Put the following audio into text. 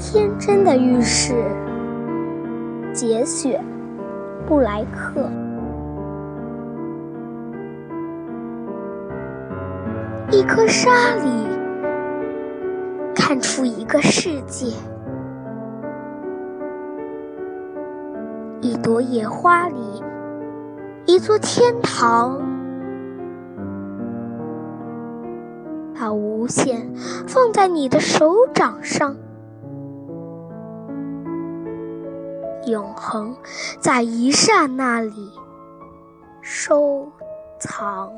天真的浴室，节选，布莱克。一颗沙里。看出一个世界，一朵野花里。一座天堂。把无限放在你的手掌上，永恒在一刹那里收藏。